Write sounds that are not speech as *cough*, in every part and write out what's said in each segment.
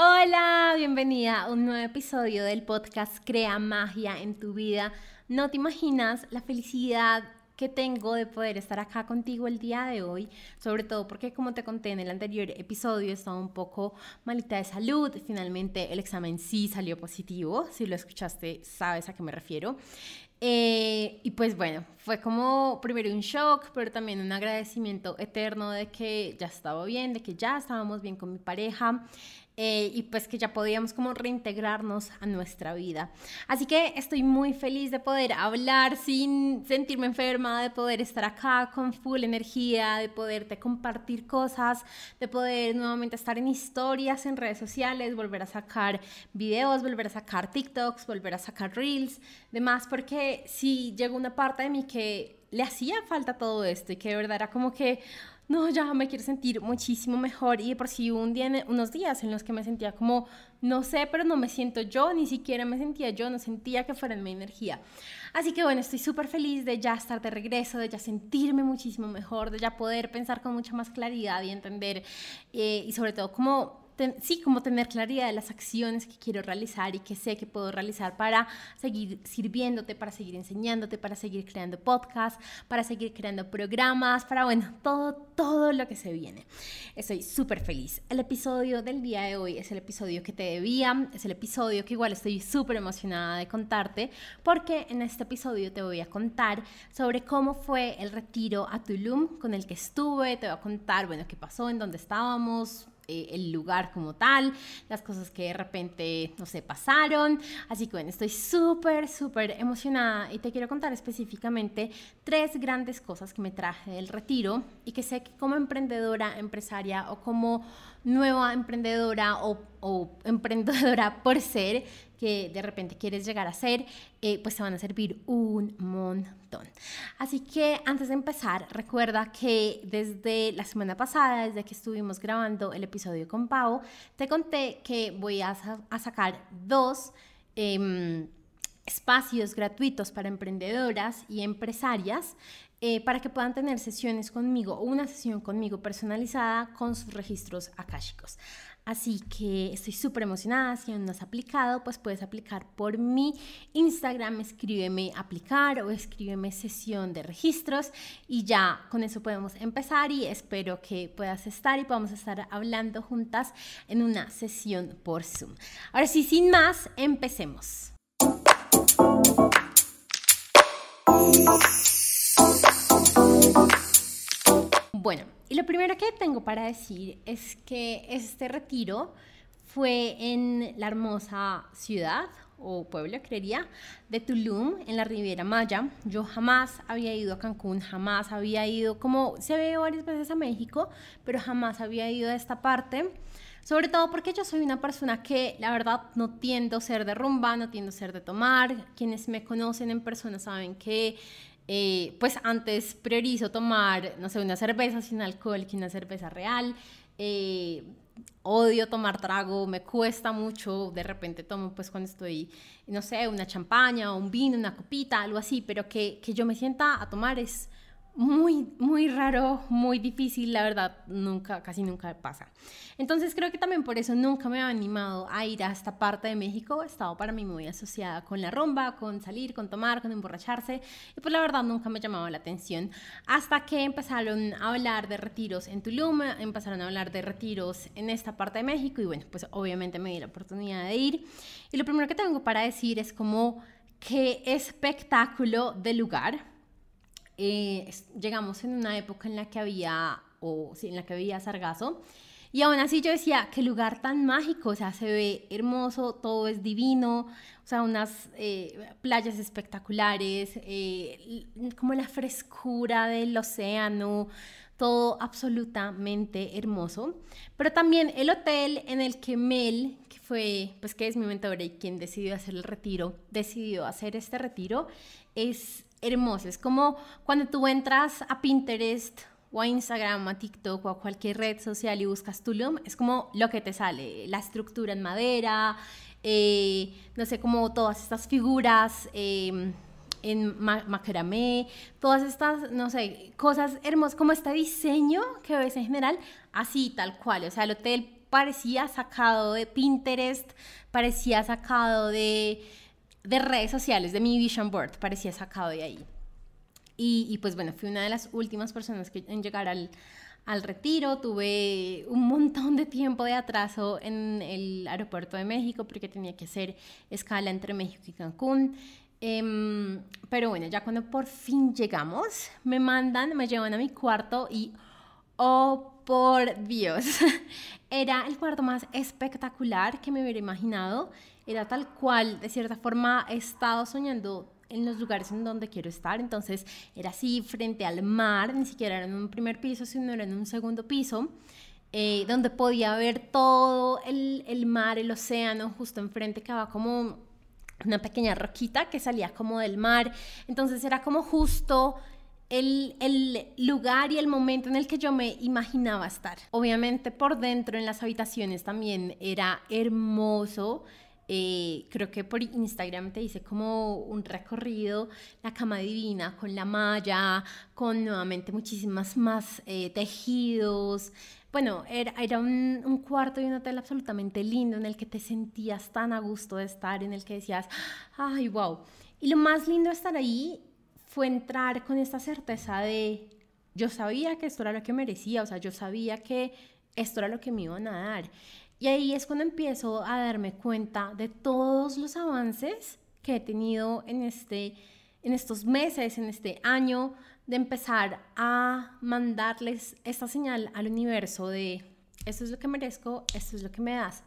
Hola, bienvenida a un nuevo episodio del podcast Crea Magia en tu vida. No te imaginas la felicidad que tengo de poder estar acá contigo el día de hoy, sobre todo porque como te conté en el anterior episodio, estaba un poco malita de salud, finalmente el examen sí salió positivo, si lo escuchaste sabes a qué me refiero. Eh, y pues bueno, fue como primero un shock, pero también un agradecimiento eterno de que ya estaba bien, de que ya estábamos bien con mi pareja. Eh, y pues que ya podíamos como reintegrarnos a nuestra vida. Así que estoy muy feliz de poder hablar sin sentirme enferma, de poder estar acá con full energía, de poderte compartir cosas, de poder nuevamente estar en historias en redes sociales, volver a sacar videos, volver a sacar TikToks, volver a sacar reels, demás, porque sí llegó una parte de mí que le hacía falta todo esto y que de verdad era como que no, ya me quiero sentir muchísimo mejor. Y por si un día, unos días en los que me sentía como, no sé, pero no me siento yo, ni siquiera me sentía yo, no sentía que fuera en mi energía. Así que bueno, estoy súper feliz de ya estar de regreso, de ya sentirme muchísimo mejor, de ya poder pensar con mucha más claridad y entender, eh, y sobre todo como sí, como tener claridad de las acciones que quiero realizar y que sé que puedo realizar para seguir sirviéndote, para seguir enseñándote, para seguir creando podcasts, para seguir creando programas, para, bueno, todo, todo lo que se viene. Estoy súper feliz. El episodio del día de hoy es el episodio que te debía, es el episodio que igual estoy súper emocionada de contarte, porque en este episodio te voy a contar sobre cómo fue el retiro a Tulum con el que estuve, te voy a contar, bueno, qué pasó, en dónde estábamos, eh, el lugar como tal, las cosas que de repente, no sé, pasaron. Así que bueno, estoy súper, súper emocionada y te quiero contar específicamente tres grandes cosas que me traje del retiro y que sé que como emprendedora, empresaria o como nueva emprendedora o, emprendedora *laughs* por ser, que de repente quieres llegar a ser, eh, pues te van a servir un montón. Así que antes de empezar, recuerda que desde la semana pasada, desde que estuvimos grabando el episodio con Pau, te conté que voy a, a sacar dos... Em, espacios gratuitos para emprendedoras y empresarias eh, para que puedan tener sesiones conmigo o una sesión conmigo personalizada con sus registros akáshicos. Así que estoy súper emocionada. Si aún no has aplicado, pues puedes aplicar por mi Instagram. Escríbeme aplicar o escríbeme sesión de registros y ya con eso podemos empezar y espero que puedas estar y podamos estar hablando juntas en una sesión por Zoom. Ahora sí, sin más, empecemos. Bueno, y lo primero que tengo para decir es que este retiro fue en la hermosa ciudad o pueblo, creería, de Tulum, en la Riviera Maya. Yo jamás había ido a Cancún, jamás había ido, como se ve varias veces a México, pero jamás había ido a esta parte. Sobre todo porque yo soy una persona que la verdad no tiendo a ser de rumba, no tiendo a ser de tomar. Quienes me conocen en persona saben que eh, pues antes priorizo tomar, no sé, una cerveza sin alcohol que una cerveza real. Eh, odio tomar trago, me cuesta mucho, de repente tomo pues cuando estoy, no sé, una champaña o un vino, una copita, algo así, pero que, que yo me sienta a tomar es muy, muy raro, muy difícil, la verdad, nunca, casi nunca pasa. Entonces creo que también por eso nunca me he animado a ir a esta parte de México, he estado para mí muy asociada con la rumba, con salir, con tomar, con emborracharse, y pues la verdad nunca me llamaba la atención, hasta que empezaron a hablar de retiros en Tulum, empezaron a hablar de retiros en esta parte de México, y bueno, pues obviamente me di la oportunidad de ir, y lo primero que tengo para decir es como qué espectáculo de lugar, eh, llegamos en una época en la que había, o sí, en la que había sargazo, y aún así yo decía, qué lugar tan mágico, o sea, se ve hermoso, todo es divino, o sea, unas eh, playas espectaculares, eh, como la frescura del océano, todo absolutamente hermoso. Pero también el hotel en el que Mel, que fue, pues que es mi mentora y quien decidió hacer el retiro, decidió hacer este retiro, es hermoso. Es como cuando tú entras a Pinterest o a Instagram, a TikTok o a cualquier red social y buscas Tulum, es como lo que te sale, la estructura en madera, eh, no sé, como todas estas figuras em, en macramé, todas estas, no sé, cosas hermosas, como este diseño que ves en general, así tal cual, o sea, el hotel parecía sacado de Pinterest, parecía sacado de, de redes sociales, de mi vision board, parecía sacado de ahí. Y, y, pues bueno, fui una de las últimas personas que, en llegar al, al retiro. Tuve un montón de tiempo de atraso en el aeropuerto de México porque tenía que hacer escala entre México y Cancún. Em, pero bueno, ya cuando por fin llegamos, me mandan, me llevan a mi cuarto y, oh por Dios, *laughs* era el cuarto más espectacular que me hubiera imaginado. Era tal cual, de cierta forma, he estado soñando en los lugares en donde quiero estar. Entonces era así frente al mar, ni siquiera era en un primer piso, sino era en un segundo piso. Eh, donde podía ver todo el, el, mar, el océano, justo enfrente quedaba como una pequeña roquita que salía como del mar. Entonces era como justo el, el, lugar y el momento en el que yo me imaginaba estar. Obviamente por dentro en las habitaciones también era hermoso. Eh, creo que por Instagram te hice como un recorrido, la cama divina con la malla, con nuevamente muchísimas más eh, tejidos. Bueno, era, era un, un, cuarto y un hotel absolutamente lindo en el que te sentías tan a gusto de estar, en el que decías, ay, wow. Y lo más lindo de estar ahí fue entrar con esta certeza de, yo sabía que esto era lo que merecía, o sea, yo sabía que esto era lo que me iban a dar. Y ahí es cuando empiezo a darme cuenta de todos los avances que he tenido en, este, en estos meses, en este año, de empezar a mandarles esta señal al universo de esto es lo que merezco, esto es lo que me das.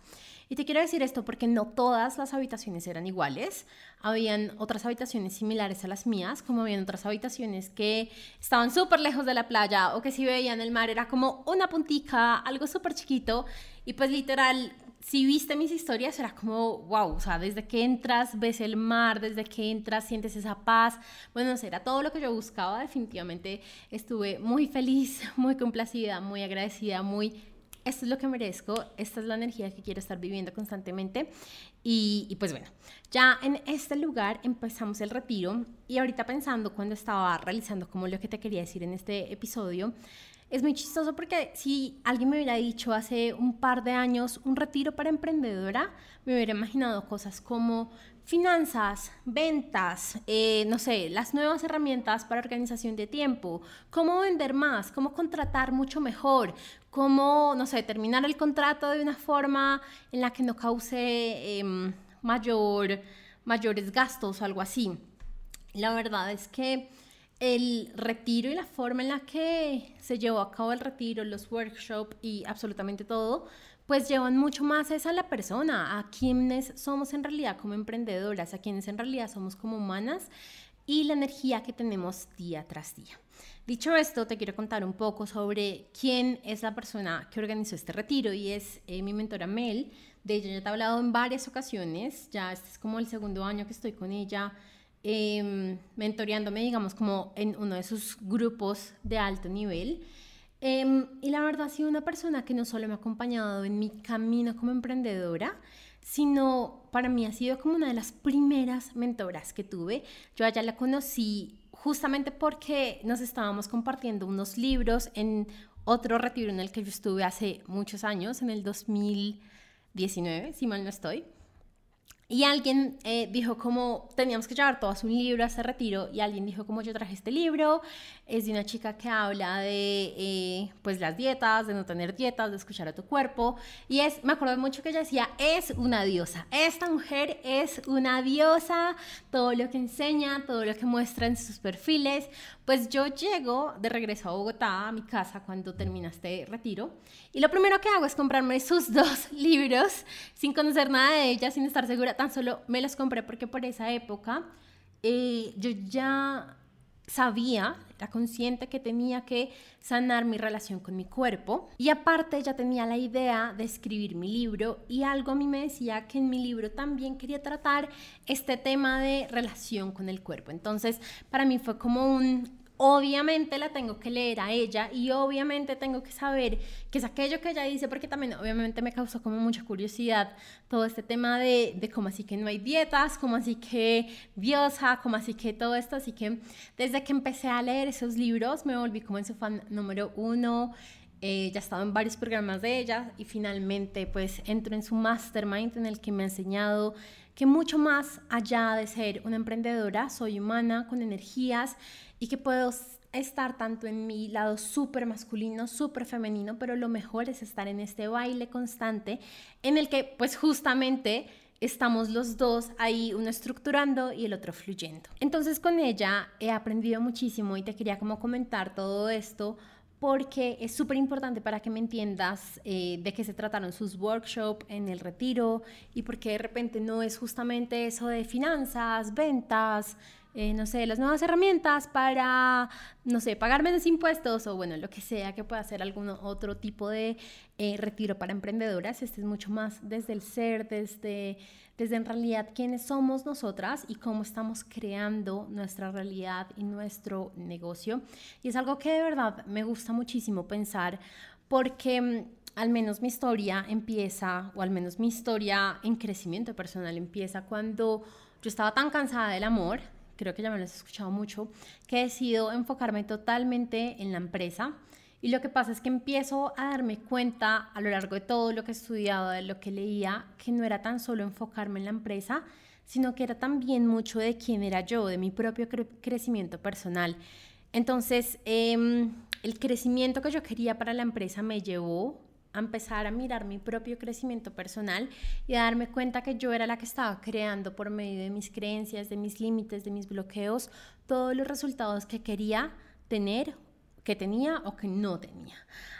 Y te quiero decir esto porque no todas las habitaciones eran iguales. Habían otras habitaciones similares a las mías, como habían otras habitaciones que estaban súper lejos de la playa o que si veían el mar era como una puntica, algo súper chiquito. Y pues literal, si viste mis historias, era como, wow, o sea, desde que entras ves el mar, desde que entras sientes esa paz. Bueno, era todo lo que yo buscaba. Definitivamente estuve muy feliz, *laughs* muy complacida, muy agradecida, muy esto es lo que merezco, esta es la energía que quiero estar viviendo constantemente. Y, pues bueno, ya en este lugar empezamos el retiro y ahorita pensando cuando estaba realizando como lo que te quería decir en este episodio, es muy chistoso porque si alguien me hubiera dicho hace un par de años un retiro para emprendedora, me hubiera imaginado cosas como finanzas, ventas, eh, no sé, las nuevas herramientas para organización de tiempo, cómo vender más, cómo contratar mucho mejor, cómo, no sé, terminar el contrato de una forma en la que no cause em, mayor, mayores gastos o algo así. La verdad es que el retiro y la forma en la que se llevó a cabo el retiro, los workshops y absolutamente todo, pues llevan mucho más esa a la persona, a quienes somos en realidad como emprendedoras, a quienes en realidad somos como humanas y la energía que tenemos día tras día. Dicho esto, te quiero contar un poco sobre quién es la persona que organizó este retiro y es eh, mi mentora Mel. De ella ya te he hablado en varias ocasiones, ya este es como el segundo año que estoy con ella eh, mentoreándome, digamos, como en uno de sus grupos de alto nivel. Em, y la verdad ha sido una persona que no solo me ha acompañado en mi camino como emprendedora, sino para mí ha sido como una de las primeras mentoras que tuve. Yo allá la conocí justamente porque nos estábamos compartiendo unos libros en otro retiro en el que yo estuve hace muchos años, en el 2019, si mal no estoy. Y alguien eh, dijo como teníamos que llevar todos un libro a ese retiro y alguien dijo como yo traje este libro, es de una chica que habla de eh, pues las dietas, de no tener dietas, de escuchar a tu cuerpo. Y es, me acuerdo mucho que ella decía, es una diosa, esta mujer es una diosa, todo lo que enseña, todo lo que muestra en sus perfiles, pues yo llego de regreso a Bogotá, a mi casa, cuando termina este retiro y lo primero que hago es comprarme sus *laughs* dos libros sin conocer nada de ella, sin estar segura. Tan solo me los compré porque por esa época eh, yo ya sabía, era consciente que tenía que sanar mi relación con mi cuerpo y aparte ya tenía la idea de escribir mi libro y algo a mí me decía que en mi libro también quería tratar este tema de relación con el cuerpo. Entonces para mí fue como un obviamente la tengo que leer a ella y obviamente tengo que saber qué es aquello que ella dice, porque también obviamente me causó como mucha curiosidad todo este tema de, de cómo así que no hay dietas, cómo así que diosa, cómo así que todo esto. Así que desde que empecé a leer esos libros me volví como en su fan número uno. Eh, ya he estado en varios programas de ella y finalmente pues entro en su mastermind en el que me ha enseñado que mucho más allá de ser una emprendedora, soy humana con energías y que puedo estar tanto en mi lado súper masculino, súper femenino, pero lo mejor es estar en este baile constante en el que pues justamente estamos los dos ahí, uno estructurando y el otro fluyendo. Entonces con ella he aprendido muchísimo y te quería como comentar todo esto porque es súper importante para que me entiendas eh, de qué se trataron sus workshops en el retiro y porque de repente no es justamente eso de finanzas, ventas, eh, no sé, las nuevas herramientas para, no sé, pagar menos impuestos o bueno, lo que sea que pueda hacer algún otro tipo de eh, retiro para emprendedoras. Este es mucho más desde el ser, desde, desde en realidad quiénes somos nosotras y cómo estamos creando nuestra realidad y nuestro negocio. Y es algo que de verdad me gusta muchísimo pensar porque mm, al menos mi historia empieza, o al menos mi historia en crecimiento personal empieza cuando yo estaba tan cansada del amor, creo que ya me lo has escuchado mucho, que he decidido enfocarme totalmente en la empresa. Y lo que pasa es que empiezo a darme cuenta a lo largo de todo lo que he estudiado, de lo que leía, que no era tan solo enfocarme en la empresa, sino que era también mucho de quién era yo, de mi propio crecimiento personal. Entonces, em, el crecimiento que yo quería para la empresa me llevó a empezar a mirar mi propio crecimiento personal y a darme cuenta que yo era la que estaba creando por medio de mis creencias, de mis límites, de mis bloqueos, todos los resultados que quería tener, que tenía o que no tenía.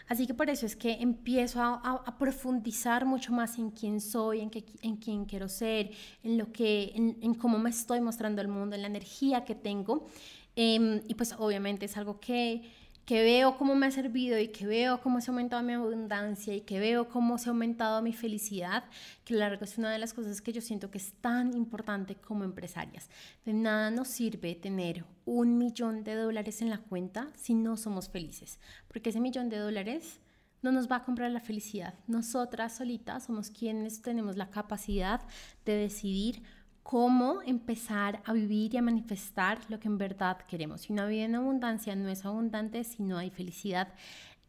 Así que por eso es que empiezo a, profundizar mucho más en quién soy, en, en quién quiero ser, en, lo que, en, cómo me estoy mostrando al mundo, en la energía que tengo. Em, y pues obviamente es algo que que veo cómo me ha servido y que veo cómo se ha aumentado mi abundancia y que veo cómo se ha aumentado mi felicidad, que la verdad es una de las cosas que yo siento que es tan importante como empresarias. De nada nos sirve tener un millón de dólares en la cuenta si no somos felices, porque ese millón de dólares no nos va a comprar la felicidad. Nosotras solitas somos quienes tenemos la capacidad de decidir cómo empezar a vivir y a manifestar lo que en verdad queremos. Si una vida en abundancia no es abundante si no hay felicidad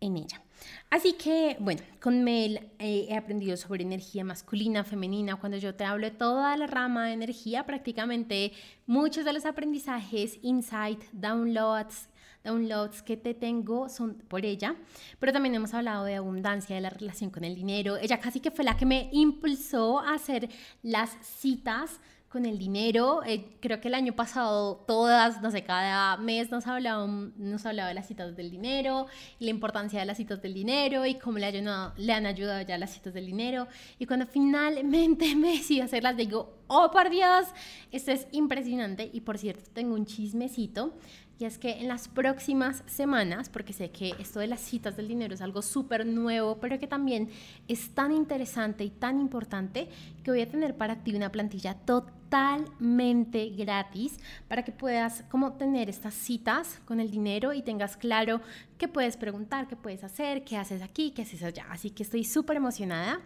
en ella. Así que, bueno, con Mel eh, he aprendido sobre energía masculina, femenina. Cuando yo te hablo de toda la rama de energía, prácticamente muchos de los aprendizajes, insight, downloads, downloads que te tengo son por ella, pero también hemos hablado de abundancia, de la relación con el dinero. Ella casi que fue la que me impulsó a hacer las citas con el dinero. Eh, creo que el año pasado todas, no sé, cada mes nos hablaba, nos hablaba de las citas del dinero, la importancia de las citas del dinero y cómo le, ayudado, le han ayudado ya las citas del dinero. Y cuando finalmente *laughs* me decidí hacerlas, digo, oh por Dios, esto es impresionante. Y por cierto, tengo un chismecito y es que en las próximas semanas, porque sé que esto de las citas del dinero es algo súper nuevo, pero que también es tan interesante y tan importante que voy a tener para ti una plantilla totalmente gratis para que puedas como tener estas citas con el dinero y tengas claro qué puedes preguntar, qué puedes hacer, qué haces aquí, qué haces allá. Así que estoy súper emocionada.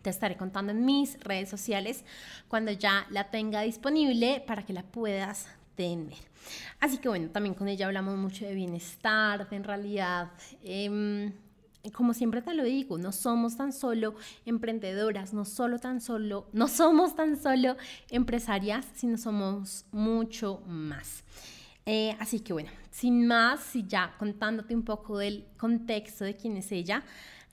Te estaré contando en mis redes sociales cuando ya la tenga disponible para que la puedas tener. Así que bueno, también con ella hablamos mucho de bienestar, de en realidad, em, como siempre te lo digo, no somos tan solo emprendedoras, no solo tan solo, no somos tan solo empresarias, sino somos mucho más. Eh, así que bueno, sin más, y ya contándote un poco del contexto de quién es ella,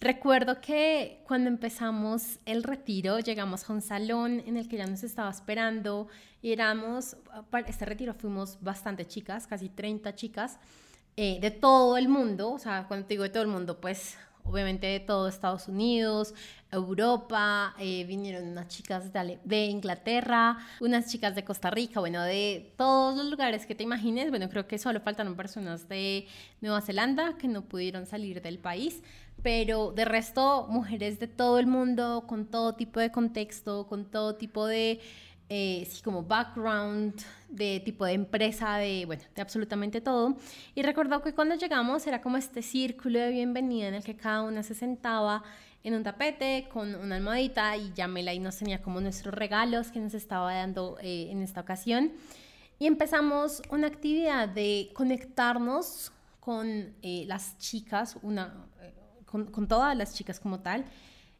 Recuerdo que cuando empezamos el retiro llegamos a un salón en el que ya nos estaba esperando y éramos, para este retiro fuimos bastante chicas, casi 30 chicas eh, de todo el mundo, o sea, cuando te digo de todo el mundo, pues obviamente de todo Estados Unidos, Europa, eh, vinieron unas chicas de, de, Inglaterra, unas chicas de Costa Rica, bueno, de todos los lugares que te imagines, bueno, creo que solo faltaron personas de Nueva Zelanda que no pudieron salir del país, pero de resto mujeres de todo el mundo, con todo tipo de contexto, con todo tipo de eh, sí, como background, de tipo de empresa, de, bueno, de absolutamente todo. Y recuerdo que cuando llegamos era como este círculo de bienvenida en el que cada una se sentaba en un tapete con una almohadita y ya Mela y nos tenía como nuestros regalos que nos estaba dando eh, en esta ocasión. Y empezamos una actividad de conectarnos con eh, las chicas, una, con, todas las chicas como tal.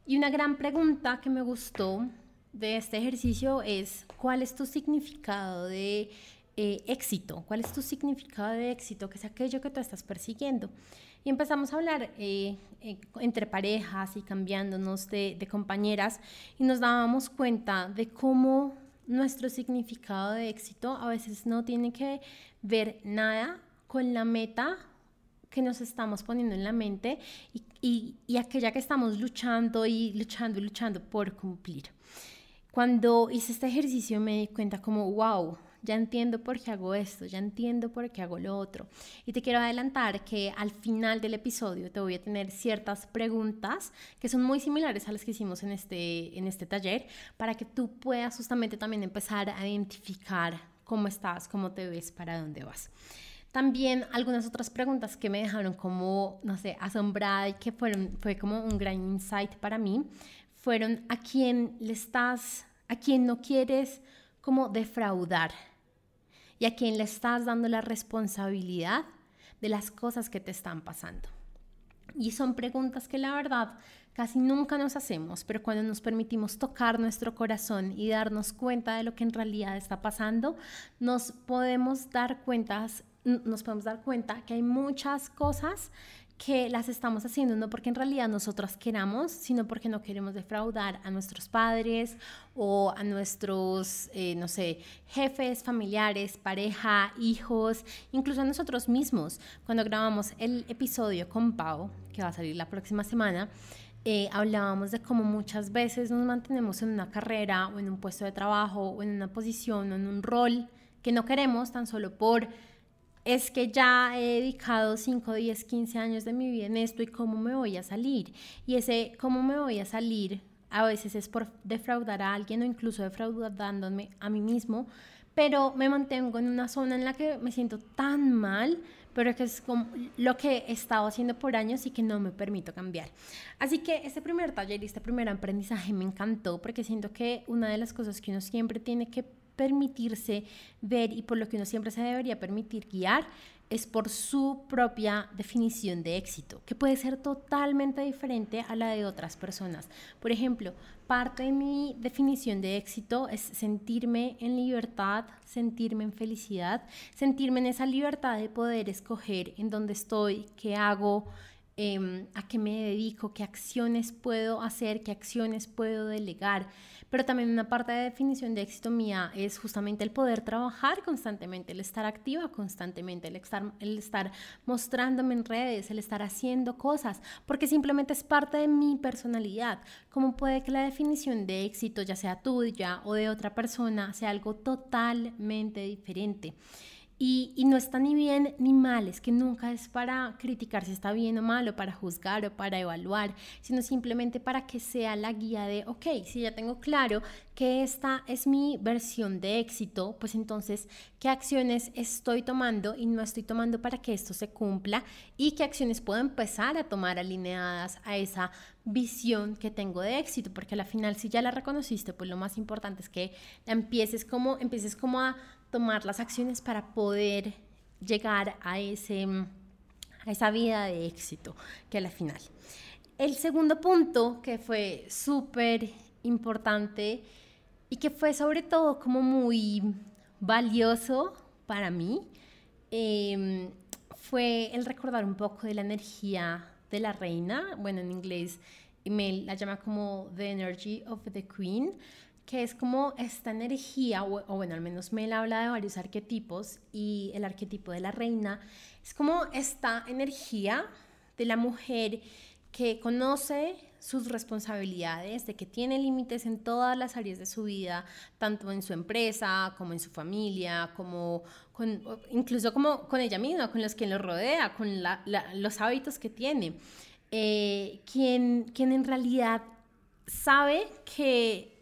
Y una gran pregunta que me gustó de este ejercicio es, ¿cuál es tu significado de eh, éxito? ¿Cuál es tu significado de éxito? ¿Qué es aquello que tú estás persiguiendo? Y empezamos a hablar eh, eh, entre parejas y cambiándonos de, de compañeras y nos dábamos cuenta de cómo nuestro significado de éxito a veces no tiene que ver nada con la meta que nos estamos poniendo en la mente y, y, aquella que estamos luchando y luchando y luchando por cumplir. Cuando hice este ejercicio me di cuenta como, wow, ya entiendo por qué hago esto, ya entiendo por qué hago lo otro. Y te quiero adelantar que al final del episodio te voy a tener ciertas preguntas que son muy similares a las que hicimos en este, en este taller para que tú puedas justamente también empezar a identificar cómo estás, cómo te ves, para dónde vas. También algunas otras preguntas que me dejaron como, no sé, asombrada y que fueron, fue como un gran insight para mí, fueron a quién le estás, a quién no quieres como defraudar y a quién le estás dando la responsabilidad de las cosas que te están pasando. Y son preguntas que la verdad casi nunca nos hacemos, pero cuando nos permitimos tocar nuestro corazón y darnos cuenta de lo que en realidad está pasando, nos podemos dar cuentas nos podemos dar cuenta que hay muchas cosas que las estamos haciendo no porque en realidad nosotras queramos, sino porque no queremos defraudar a nuestros padres o a nuestros, eh, no sé, jefes, familiares, pareja, hijos, incluso a nosotros mismos. Cuando grabamos el episodio con Pau, que va a salir la próxima semana, eh, hablábamos de cómo muchas veces nos mantenemos en una carrera o en un puesto de trabajo o en una posición o en un rol que no queremos tan solo por es que ya he dedicado 5, 10, 15 años de mi vida en esto y cómo me voy a salir. Y ese cómo me voy a salir a veces es por defraudar a alguien o incluso defraudándome a mí mismo, pero me mantengo en una zona en la que me siento tan mal, pero que es como lo que he estado haciendo por años y que no me permito cambiar. Así que este primer taller y este primer aprendizaje me encantó porque siento que una de las cosas que uno siempre tiene que permitirse ver y por lo que uno siempre se debería permitir guiar es por su propia definición de éxito, que puede ser totalmente diferente a la de otras personas. Por ejemplo, parte de mi definición de éxito es sentirme en libertad, sentirme en felicidad, sentirme en esa libertad de poder escoger en dónde estoy, qué hago, em, a qué me dedico, qué acciones puedo hacer, qué acciones puedo delegar pero también una parte de definición de éxito mía es justamente el poder trabajar constantemente, el estar activa constantemente, el estar, el estar mostrándome en redes, el estar haciendo cosas, porque simplemente es parte de mi personalidad. ¿Cómo puede que la definición de éxito, ya sea tuya o de otra persona, sea algo totalmente diferente? Y, no está ni bien ni mal, es que nunca es para criticar si está bien o mal o para juzgar o para evaluar, sino simplemente para que sea la guía de, ok, si ya tengo claro que esta es mi versión de éxito, pues entonces, ¿qué acciones estoy tomando y no estoy tomando para que esto se cumpla? ¿Y qué acciones puedo empezar a tomar alineadas a esa visión que tengo de éxito? Porque al final, si ya la reconociste, pues lo más importante es que empieces como, empieces como a tomar las acciones para poder llegar a, ese, a esa vida de éxito que a la final. El segundo punto que fue súper importante y que fue sobre todo como muy valioso para mí em, fue el recordar un poco de la energía de la reina, bueno en inglés me la llama como The Energy of the Queen, que es como esta energía, o, bueno, al menos Mel habla de varios arquetipos y el arquetipo de la reina es como esta energía de la mujer que conoce sus responsabilidades, de que tiene límites en todas las áreas de su vida, tanto en su empresa, como en su familia, como con, incluso como con ella misma, con los que lo rodea, con los hábitos que tiene. Eh, quien, quien en realidad sabe que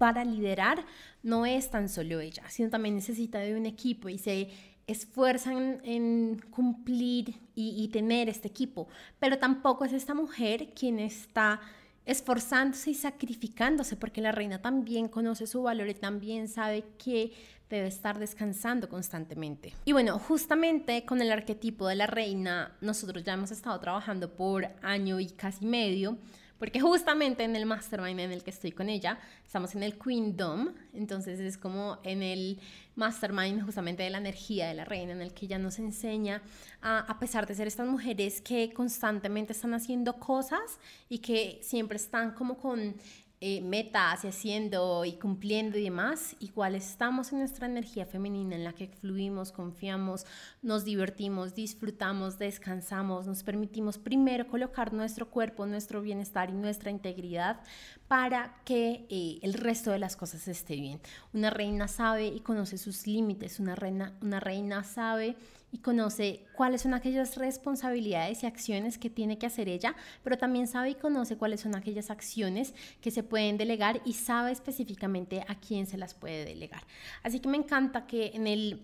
para liderar no es tan solo ella, sino también necesita de un equipo y se esfuerzan en cumplir y, tener este equipo, pero tampoco es esta mujer quien está esforzándose y sacrificándose, porque la reina también conoce su valor y también sabe que debe estar descansando constantemente. Y bueno, justamente con el arquetipo de la reina, nosotros ya hemos estado trabajando por año y casi medio porque justamente en el mastermind en el que estoy con ella, estamos en el Queendom, entonces es como en el mastermind justamente de la energía de la reina, en el que ella nos enseña a, a pesar de ser estas mujeres que constantemente están haciendo cosas y que siempre están como con eh, metas y haciendo y cumpliendo y demás, igual estamos en nuestra energía femenina en la que fluimos, confiamos, nos divertimos, disfrutamos, descansamos, nos permitimos primero colocar nuestro cuerpo, nuestro bienestar y nuestra integridad para que eh, el resto de las cosas esté bien. Una reina sabe y conoce sus límites, una reina, una reina sabe y conoce cuáles son aquellas responsabilidades y acciones que tiene que hacer ella, pero también sabe y conoce cuáles son aquellas acciones que se pueden delegar y sabe específicamente a quién se las puede delegar. Así que me encanta que en el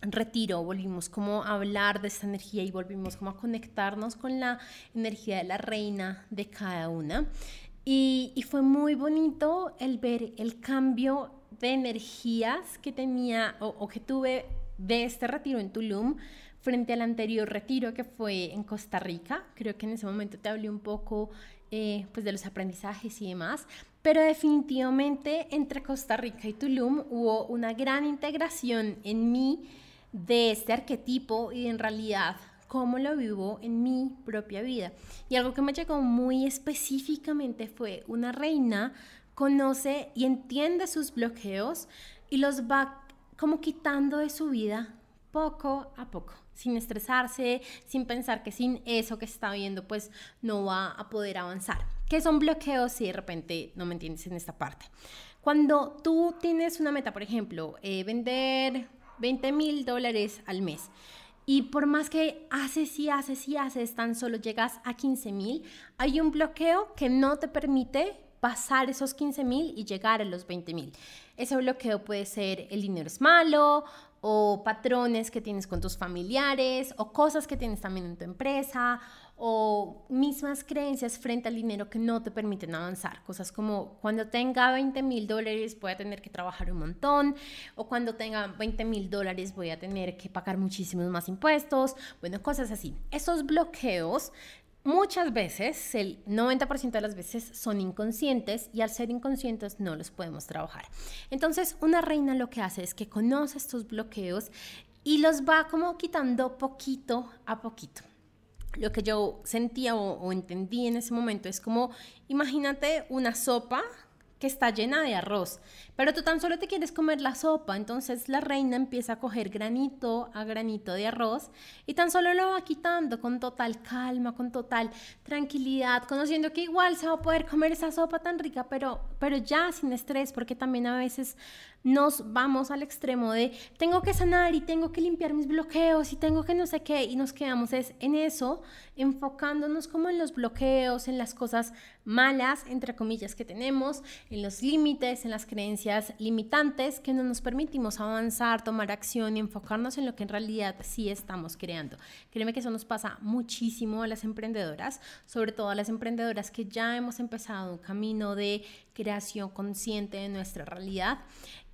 retiro volvimos como a hablar de esta energía y volvimos como a conectarnos con la energía de la reina de cada una. Y, y fue muy bonito el ver el cambio de energías que tenía o, o que tuve de este retiro en Tulum frente al anterior retiro que fue en Costa Rica. Creo que en ese momento te hablé un poco eh, pues de los aprendizajes y demás, pero definitivamente entre Costa Rica y Tulum hubo una gran integración en mí de este arquetipo y en realidad cómo lo vivo en mi propia vida. Y algo que me llegó muy específicamente fue una reina conoce y entiende sus bloqueos y los va como quitando de su vida poco a poco, sin estresarse, sin pensar que sin eso que está viendo pues no va a poder avanzar. ¿Qué son bloqueos si de repente no me entiendes en esta parte? Cuando tú tienes una meta, por ejemplo, eh, vender 20 mil dólares al mes, y por más que haces y haces y haces, tan solo llegas a 15 mil, hay un bloqueo que no te permite pasar esos 15 mil y llegar a los 20 mil. Ese bloqueo puede ser el dinero es malo o patrones que tienes con tus familiares o cosas que tienes también en tu empresa o mismas creencias frente al dinero que no te permiten avanzar. Cosas como cuando tenga 20 mil dólares voy a tener que trabajar un montón o cuando tenga 20 mil dólares voy a tener que pagar muchísimos más impuestos. Bueno, cosas así. Esos bloqueos Muchas veces, el 90% de las veces son inconscientes y al ser inconscientes no los podemos trabajar. Entonces, una reina lo que hace es que conoce estos bloqueos y los va como quitando poquito a poquito. Lo que yo sentía o, o entendí en ese momento es como, imagínate una sopa que está llena de arroz, pero tú tan solo te quieres comer la sopa, entonces la reina empieza a coger granito a granito de arroz y tan solo lo va quitando con total calma, con total tranquilidad, conociendo que igual se va a poder comer esa sopa tan rica, pero, pero ya sin estrés, porque también a veces nos vamos al extremo de tengo que sanar y tengo que limpiar mis bloqueos y tengo que no sé qué y nos quedamos es en eso, enfocándonos como en los bloqueos, en las cosas malas, entre comillas, que tenemos, en los límites, en las creencias limitantes que no nos permitimos avanzar, tomar acción y enfocarnos en lo que en realidad sí estamos creando. Créeme que eso nos pasa muchísimo a las emprendedoras, sobre todo a las emprendedoras que ya hemos empezado un camino de creación consciente de nuestra realidad.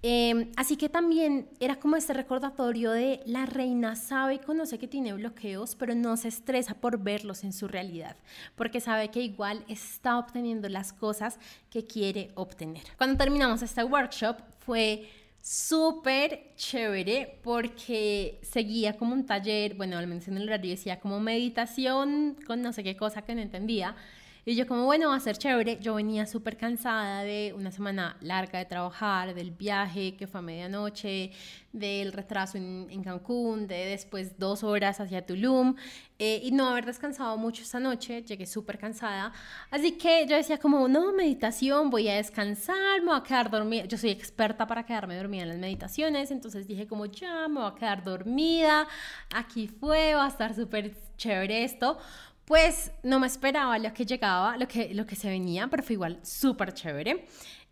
Em, así que también era como este recordatorio de la reina sabe y conoce que tiene bloqueos, pero no se estresa por verlos en su realidad, porque sabe que igual está obteniendo las cosas que quiere obtener. Cuando terminamos este workshop fue súper chévere porque seguía como un taller, bueno, al menos en el horario decía como meditación con no sé qué cosa que no entendía y yo como, bueno, va a ser chévere. Yo venía súper cansada de una semana larga de trabajar, del viaje que fue a medianoche, del retraso en, Cancún, de después dos horas hacia Tulum eh, y no haber descansado mucho esta noche. Llegué súper cansada. Así que yo decía como, no, meditación, voy a descansar, me voy a quedar dormida. Yo soy experta para quedarme dormida en las meditaciones, entonces dije como, ya, me voy a quedar dormida. Aquí fue, va a estar súper chévere esto pues no me esperaba lo que llegaba, lo que, lo que se venía, pero fue igual súper chévere.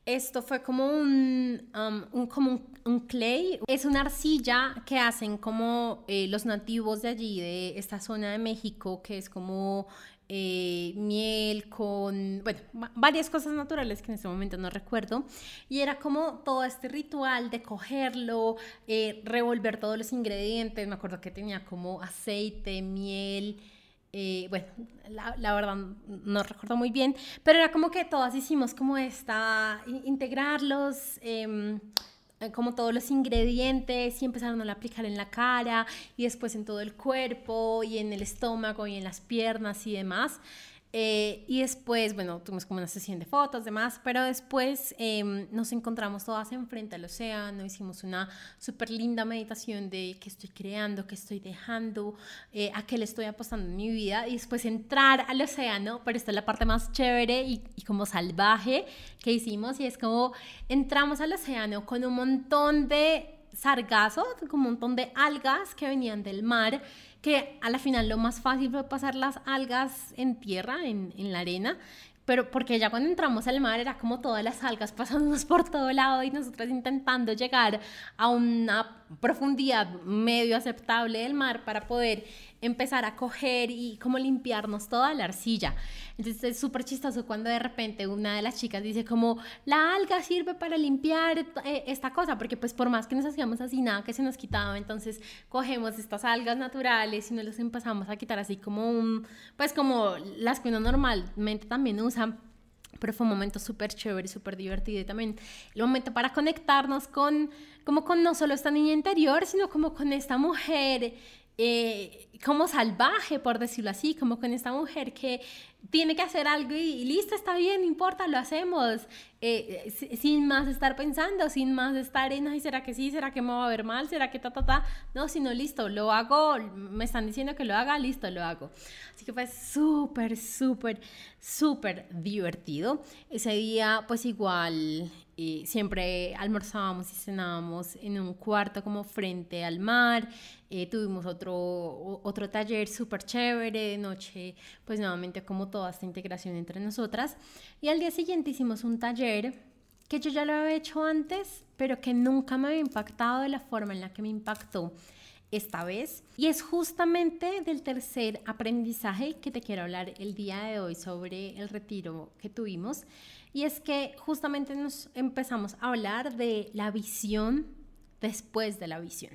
Esto fue como un, um, como un, clay, es una arcilla que hacen como eh, los nativos de allí, de esta zona de México, que es como eh, miel, con, bueno, varias cosas naturales que en ese momento no recuerdo. Y era como todo este ritual de cogerlo, eh, revolver todos los ingredientes. Me acuerdo que tenía como aceite, miel. Eh, bueno, la, verdad no recuerdo muy bien, pero era como que todas hicimos como esta, integrarlos. Em, eh, como todos los ingredientes y empezaron a aplicar en la cara y después en todo el cuerpo y en el estómago y en las piernas y demás. Eh, y después, bueno, tuvimos como una sesión de fotos, demás, pero después em, nos encontramos todas enfrente al océano, hicimos una súper linda meditación de qué estoy creando, qué estoy dejando, eh, a qué le estoy apostando en mi vida, y después entrar al océano, pero esta es la parte más chévere y, y como salvaje que hicimos, y es como entramos al océano con un montón de sargazos, con un montón de algas que venían del mar, que a la final lo más fácil fue pasar las algas en tierra, en, en la arena, pero porque ya cuando entramos al mar era como todas las algas *laughs* pasándonos por todo lado y nosotros intentando llegar a una profundidad medio aceptable del mar para poder empezar a coger y como limpiarnos toda la arcilla. Entonces es súper chistoso cuando de repente una de las chicas dice como la alga sirve para limpiar eh, esta cosa, porque pues por más que nos hacíamos así nada que se nos quitaba, entonces cogemos estas algas naturales y nos las empezamos a quitar así como un, pues como las que uno normalmente también usa pero fue un momento súper chévere, súper divertido y también el momento para conectarnos con, como con no solo esta niña interior, sino como con esta mujer eh, como salvaje, por decirlo así, como con esta mujer que tiene que hacer algo y, listo, está bien, no importa, lo hacemos, eh, sin más estar pensando, sin más estar en, ay, ¿será que sí? ¿Será que me va a ver mal? ¿Será que ta, ta, ta? No, sino listo, lo hago, me están diciendo que lo haga, listo, lo hago. Así que fue súper, súper, súper divertido. Ese día, pues igual, siempre almorzábamos y cenábamos en un cuarto como frente al mar. Eh, tuvimos otro, otro taller súper chévere de noche, pues nuevamente como toda esta integración entre nosotras. Y al día siguiente hicimos un taller que yo ya lo había hecho antes, pero que nunca me había impactado de la forma en la que me impactó esta vez. Y es justamente del tercer aprendizaje que te quiero hablar el día de hoy sobre el retiro que tuvimos. Y es que justamente nos empezamos a hablar de la visión después de la visión.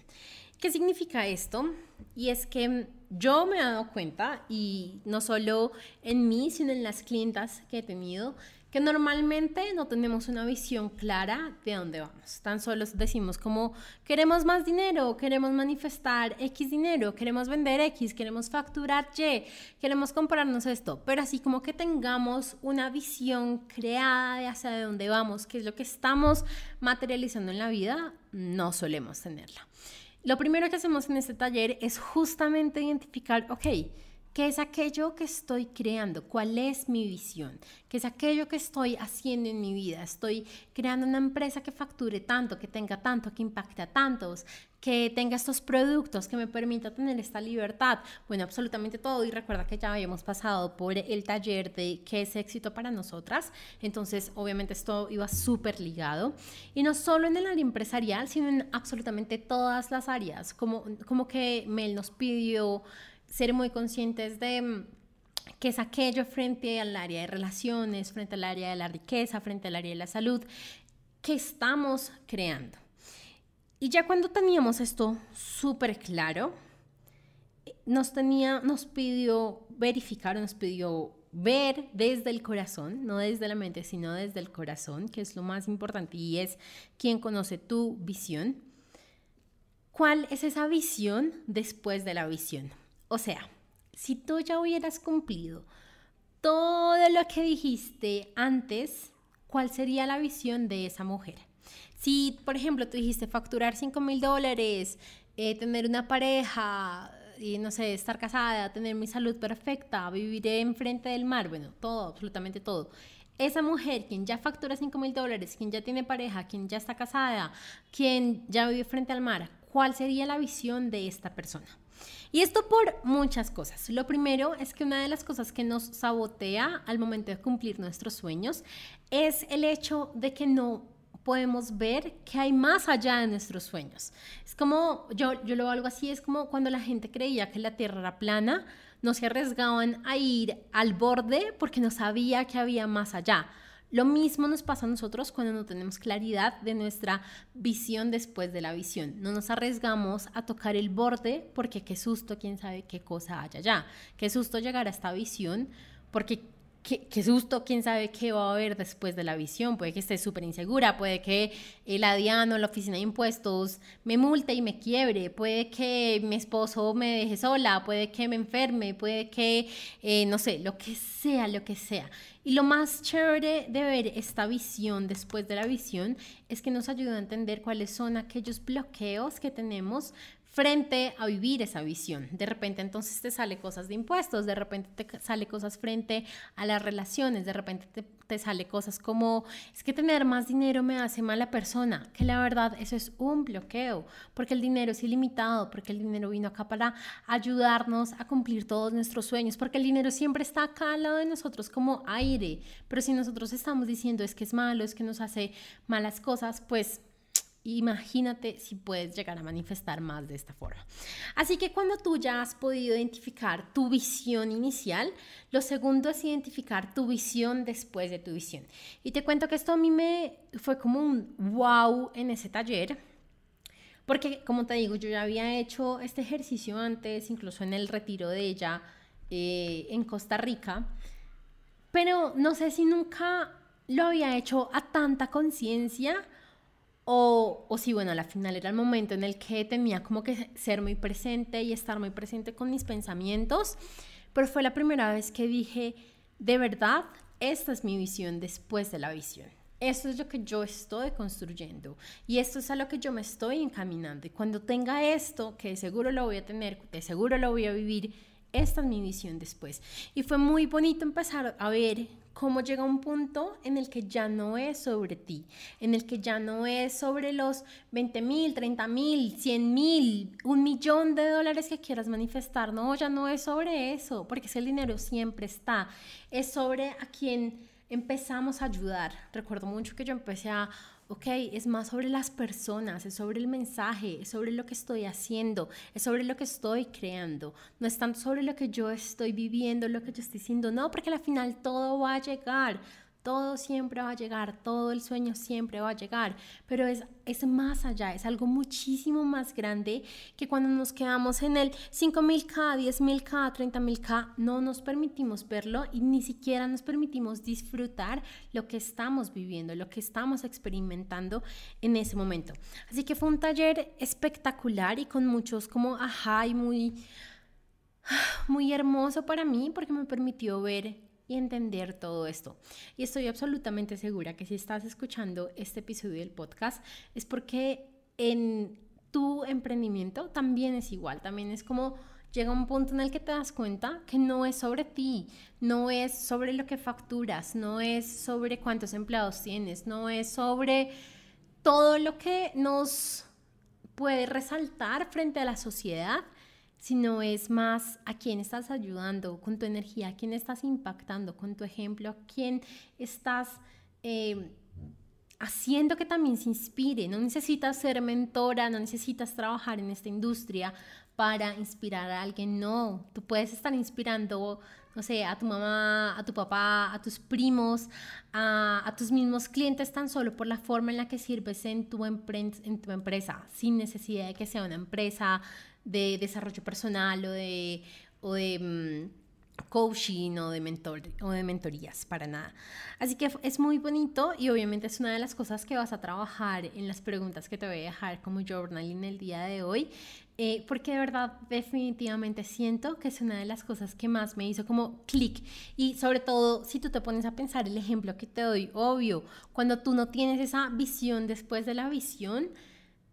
¿Qué significa esto? Y es que yo me he dado cuenta, y no solo en mí, sino en las clientas que he tenido, que normalmente no tenemos una visión clara de dónde vamos. Tan solo decimos como queremos más dinero, queremos manifestar X dinero, queremos vender X, queremos facturar Y, queremos comprarnos esto, pero así como que tengamos una visión creada de hacia dónde vamos, qué es lo que estamos materializando en la vida, no solemos tenerla. Lo primero que hacemos en este taller es justamente identificar, ok, ¿Qué es aquello que estoy creando? ¿Cuál es mi visión? ¿Qué es aquello que estoy haciendo en mi vida? Estoy creando una empresa que facture tanto, que tenga tanto, que impacte a tantos, que tenga estos productos, que me permita tener esta libertad. Bueno, absolutamente todo. Y recuerda que ya habíamos pasado por el taller de qué es éxito para nosotras. Entonces, obviamente esto iba súper ligado. Y no solo en el área empresarial, sino en absolutamente todas las áreas. Como, como que Mel nos pidió ser muy conscientes de mm, qué es aquello frente al área de relaciones, frente al área de la riqueza, frente al área de la salud, que estamos creando. Y ya cuando teníamos esto súper claro, nos, tenía, nos pidió verificar, nos pidió ver desde el corazón, no desde la mente, sino desde el corazón, que es lo más importante y es quien conoce tu visión. ¿Cuál es esa visión después de la visión? O sea, si tú ya hubieras cumplido todo lo que dijiste antes, ¿cuál sería la visión de esa mujer? Si, por ejemplo, tú dijiste facturar 5 mil dólares, eh, tener una pareja, y no sé, estar casada, tener mi salud perfecta, vivir enfrente del mar, bueno, todo, absolutamente todo. Esa mujer, quien ya factura 5 mil dólares, quien ya tiene pareja, quien ya está casada, quien ya vive frente al mar, ¿cuál sería la visión de esta persona? Y esto por muchas cosas. Lo primero es que una de las cosas que nos sabotea al momento de cumplir nuestros sueños es el hecho de que no podemos ver que hay más allá de nuestros sueños. Es como, yo, yo lo algo así, es como cuando la gente creía que la Tierra era plana, no se arriesgaban a ir al borde porque no sabía que había más allá. Lo mismo nos pasa a nosotros cuando no tenemos claridad de nuestra visión después de la visión. No nos arriesgamos a tocar el borde porque qué susto, quién sabe qué cosa haya allá. Qué susto llegar a esta visión porque qué, susto, quién sabe qué va a haber después de la visión. Puede que esté súper insegura, puede que el adiano, la oficina de impuestos, me multe y me quiebre, puede que mi esposo me deje sola, puede que me enferme, puede que, eh, no sé, lo que sea, lo que sea. Y lo más chévere de ver esta visión después de la visión es que nos ayuda a entender cuáles son aquellos bloqueos que tenemos frente a vivir esa visión. De repente entonces te sale cosas de impuestos, de repente te sale cosas frente a las relaciones, de repente te, sale cosas como, es que tener más dinero me hace mala persona, que la verdad eso es un bloqueo, porque el dinero es ilimitado, porque el dinero vino acá para ayudarnos a cumplir todos nuestros sueños, porque el dinero siempre está acá al lado de nosotros como aire, pero si nosotros estamos diciendo es que es malo, es que nos hace malas cosas, pues Imagínate si puedes llegar a manifestar más de esta forma. Así que cuando tú ya has podido identificar tu visión inicial, lo segundo es identificar tu visión después de tu visión. Y te cuento que esto a mí me fue como un wow en ese taller, porque como te digo, yo ya había hecho este ejercicio antes, incluso en el retiro de ella eh, en Costa Rica, pero no sé si nunca lo había hecho a tanta conciencia o, o si, bueno, a la final era el momento en el que tenía como que ser muy presente y estar muy presente con mis pensamientos, pero fue la primera vez que dije, de verdad, esta es mi visión después de la visión. Esto es lo que yo estoy construyendo y esto es a lo que yo me estoy encaminando. Y cuando tenga esto, que de seguro lo voy a tener, de seguro lo voy a vivir, esta es mi visión después. Y fue muy bonito empezar a ver cómo llega un punto en el que ya no es sobre ti, en el que ya no es sobre los 20 mil, 30 mil, 100 mil, un millón de dólares que quieras manifestar, no, ya no es sobre eso, porque ese dinero siempre está, es sobre a quien empezamos a ayudar. Recuerdo mucho que yo empecé a ok, es más sobre las personas, es sobre el mensaje, es sobre lo que estoy haciendo, es sobre lo que estoy creando, no es tanto sobre lo que yo estoy viviendo, lo que yo estoy haciendo, no, porque al final todo va a llegar, todo siempre va a llegar, todo el sueño siempre va a llegar, pero es, es más allá, es algo muchísimo más grande que cuando nos quedamos en el 5.000K, 10.000K, 30.000K, no nos permitimos verlo y ni siquiera nos permitimos disfrutar lo que estamos viviendo, lo que estamos experimentando en ese momento. Así que fue un taller espectacular y con muchos como ajá y muy, *sighs* muy hermoso para mí porque me permitió ver y entender todo esto. Y estoy absolutamente segura que si estás escuchando este episodio del podcast es porque en tu emprendimiento también es igual, también es como llega un punto en el que te das cuenta que no es sobre ti, no es sobre lo que facturas, no es sobre cuántos empleados tienes, no es sobre todo lo que nos puede resaltar frente a la sociedad, sino es más a quién estás ayudando con tu energía, a quién estás impactando con tu ejemplo, a quién estás eh, haciendo que también se inspire. No necesitas ser mentora, no necesitas trabajar en esta industria para inspirar a alguien, no, tú puedes estar inspirando, no sé, a tu mamá, a tu papá, a tus primos, a, a tus mismos clientes tan solo por la forma en la que sirves en tu, en tu empresa, sin necesidad de que sea una empresa de desarrollo personal o de, o de mm, coaching o de, mentor, o de mentorías, para nada. Así que es muy bonito y obviamente es una de las cosas que vas a trabajar en las preguntas que te voy a dejar como journaling el día de hoy. Eh, porque de verdad definitivamente siento que es una de las cosas que más me hizo como clic y sobre todo si tú te pones a pensar el ejemplo que te doy, obvio, cuando tú no tienes esa visión después de la visión,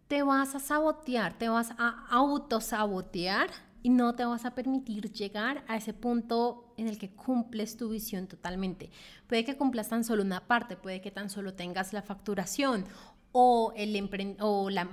te vas a sabotear, te vas a autosabotear y no te vas a permitir llegar a ese punto en el que cumples tu visión totalmente. Puede que cumplas tan solo una parte, puede que tan solo tengas la facturación o, el o, la,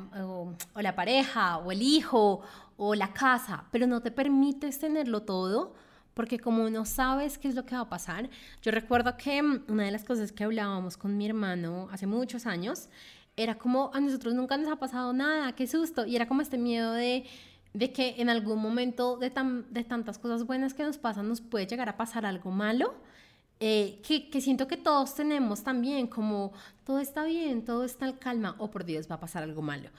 o la pareja o el hijo o la casa, pero no te permites tenerlo todo porque como no sabes qué es lo que va a pasar, yo recuerdo que mm, una de las cosas que hablábamos con mi hermano hace muchos años era como a nosotros nunca nos ha pasado nada, qué susto. Y era como este miedo de, de que en algún momento de, tan, de tantas cosas buenas que nos pasan nos puede llegar a pasar algo malo. Eh, que, que, siento que todos tenemos también, como todo está bien, todo está en calma, o oh, por Dios va a pasar algo malo.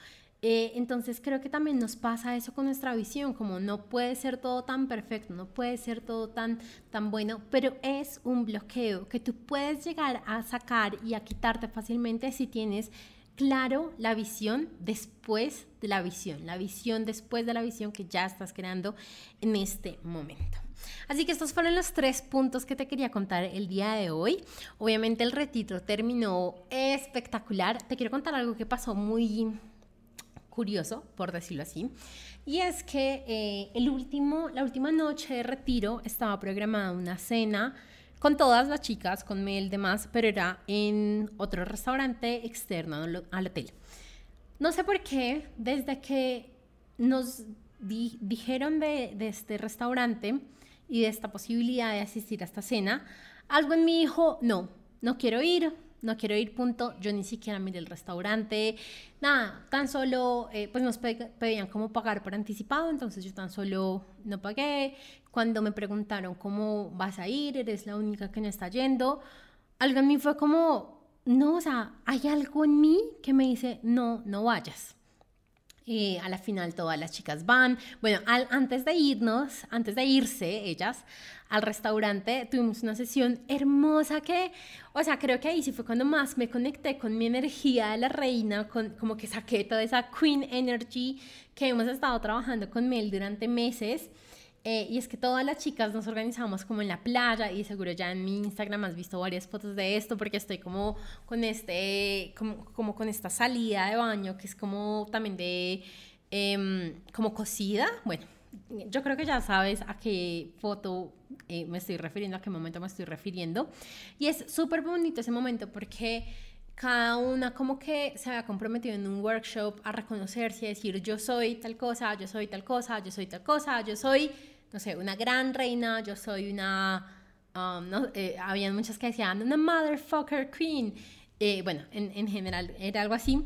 Eh, entonces creo que también nos pasa eso con nuestra visión, como no puede ser todo tan perfecto, no puede ser todo tan, tan bueno, pero es un bloqueo que tú puedes llegar a sacar y a quitarte fácilmente si tienes claro la visión después de la visión, la visión después de la visión que ya estás creando en este momento. Así que estos fueron los tres puntos que te quería contar el día de hoy. Obviamente el retiro terminó espectacular. Te quiero contar algo que pasó muy curioso, por decirlo así. Y es que eh, el último, la última noche de retiro estaba programada una cena con todas las chicas, con Mel, demás, pero era en otro restaurante externo al hotel. No sé por qué, desde que nos dijeron de, de este restaurante y de esta posibilidad de asistir a esta cena, algo en mí dijo, no, no quiero ir, no quiero ir, punto. Yo ni siquiera miré el restaurante, nada, tan solo, eh, pues nos pedían cómo pagar por anticipado, entonces yo tan solo no pagué. Cuando me preguntaron cómo vas a ir, eres la única que no está yendo, algo en mí fue como, no, o sea, hay algo en mí que me dice, no, no vayas. Eh, a la final todas las chicas van. Bueno, antes de irnos, antes de irse ellas al restaurante, tuvimos una sesión hermosa que, o sea, creo que ahí sí fue cuando más me conecté con mi energía de la reina, con, como que saqué toda esa queen energy que hemos estado trabajando con Mel durante meses. Eh, y es que todas las chicas nos organizamos como en la playa y seguro ya en mi Instagram has visto varias fotos de esto porque estoy como con este, como, como con esta salida de baño que es como también de, em, como cocida. Bueno, yo creo que ya sabes a qué foto eh, me estoy refiriendo, a qué momento me estoy refiriendo. Y es súper bonito ese momento porque cada una como que se había comprometido en un workshop a reconocerse y decir yo soy tal cosa, yo soy tal cosa, yo soy tal cosa, yo soy no sé, una gran reina, yo soy una, um, no, eh, habían muchas que decían, una motherfucker queen. Eh, bueno, en, en, general era algo así.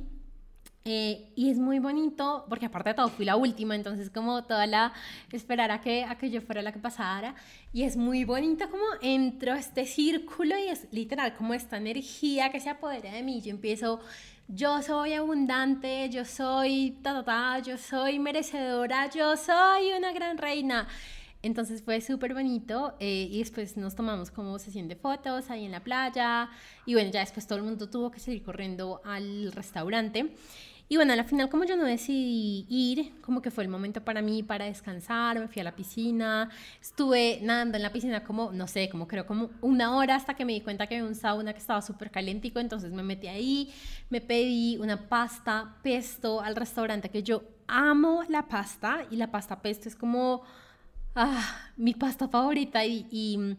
Eh, y es muy bonito, porque aparte de todo fui la última, entonces como toda la, esperar a que, a que yo fuera la que pasara. Y es muy bonito como entro a este círculo y es literal como esta energía que se apodera de mí. Yo empiezo, yo soy abundante, yo soy ta, ta, ta, yo soy merecedora, yo soy una gran reina. Entonces fue súper bonito eh, y después nos tomamos como sesión de fotos ahí en la playa y bueno, ya después todo el mundo tuvo que seguir corriendo al restaurante. Y bueno, al final como yo no decidí ir, como que fue el momento para mí para descansar, me fui a la piscina, estuve nadando en la piscina como, no sé, como creo como una hora hasta que me di cuenta que había un sauna que estaba súper calentico, entonces me metí ahí, me pedí una pasta pesto al restaurante que yo amo la pasta y la pasta pesto es como ah, mi pasta favorita y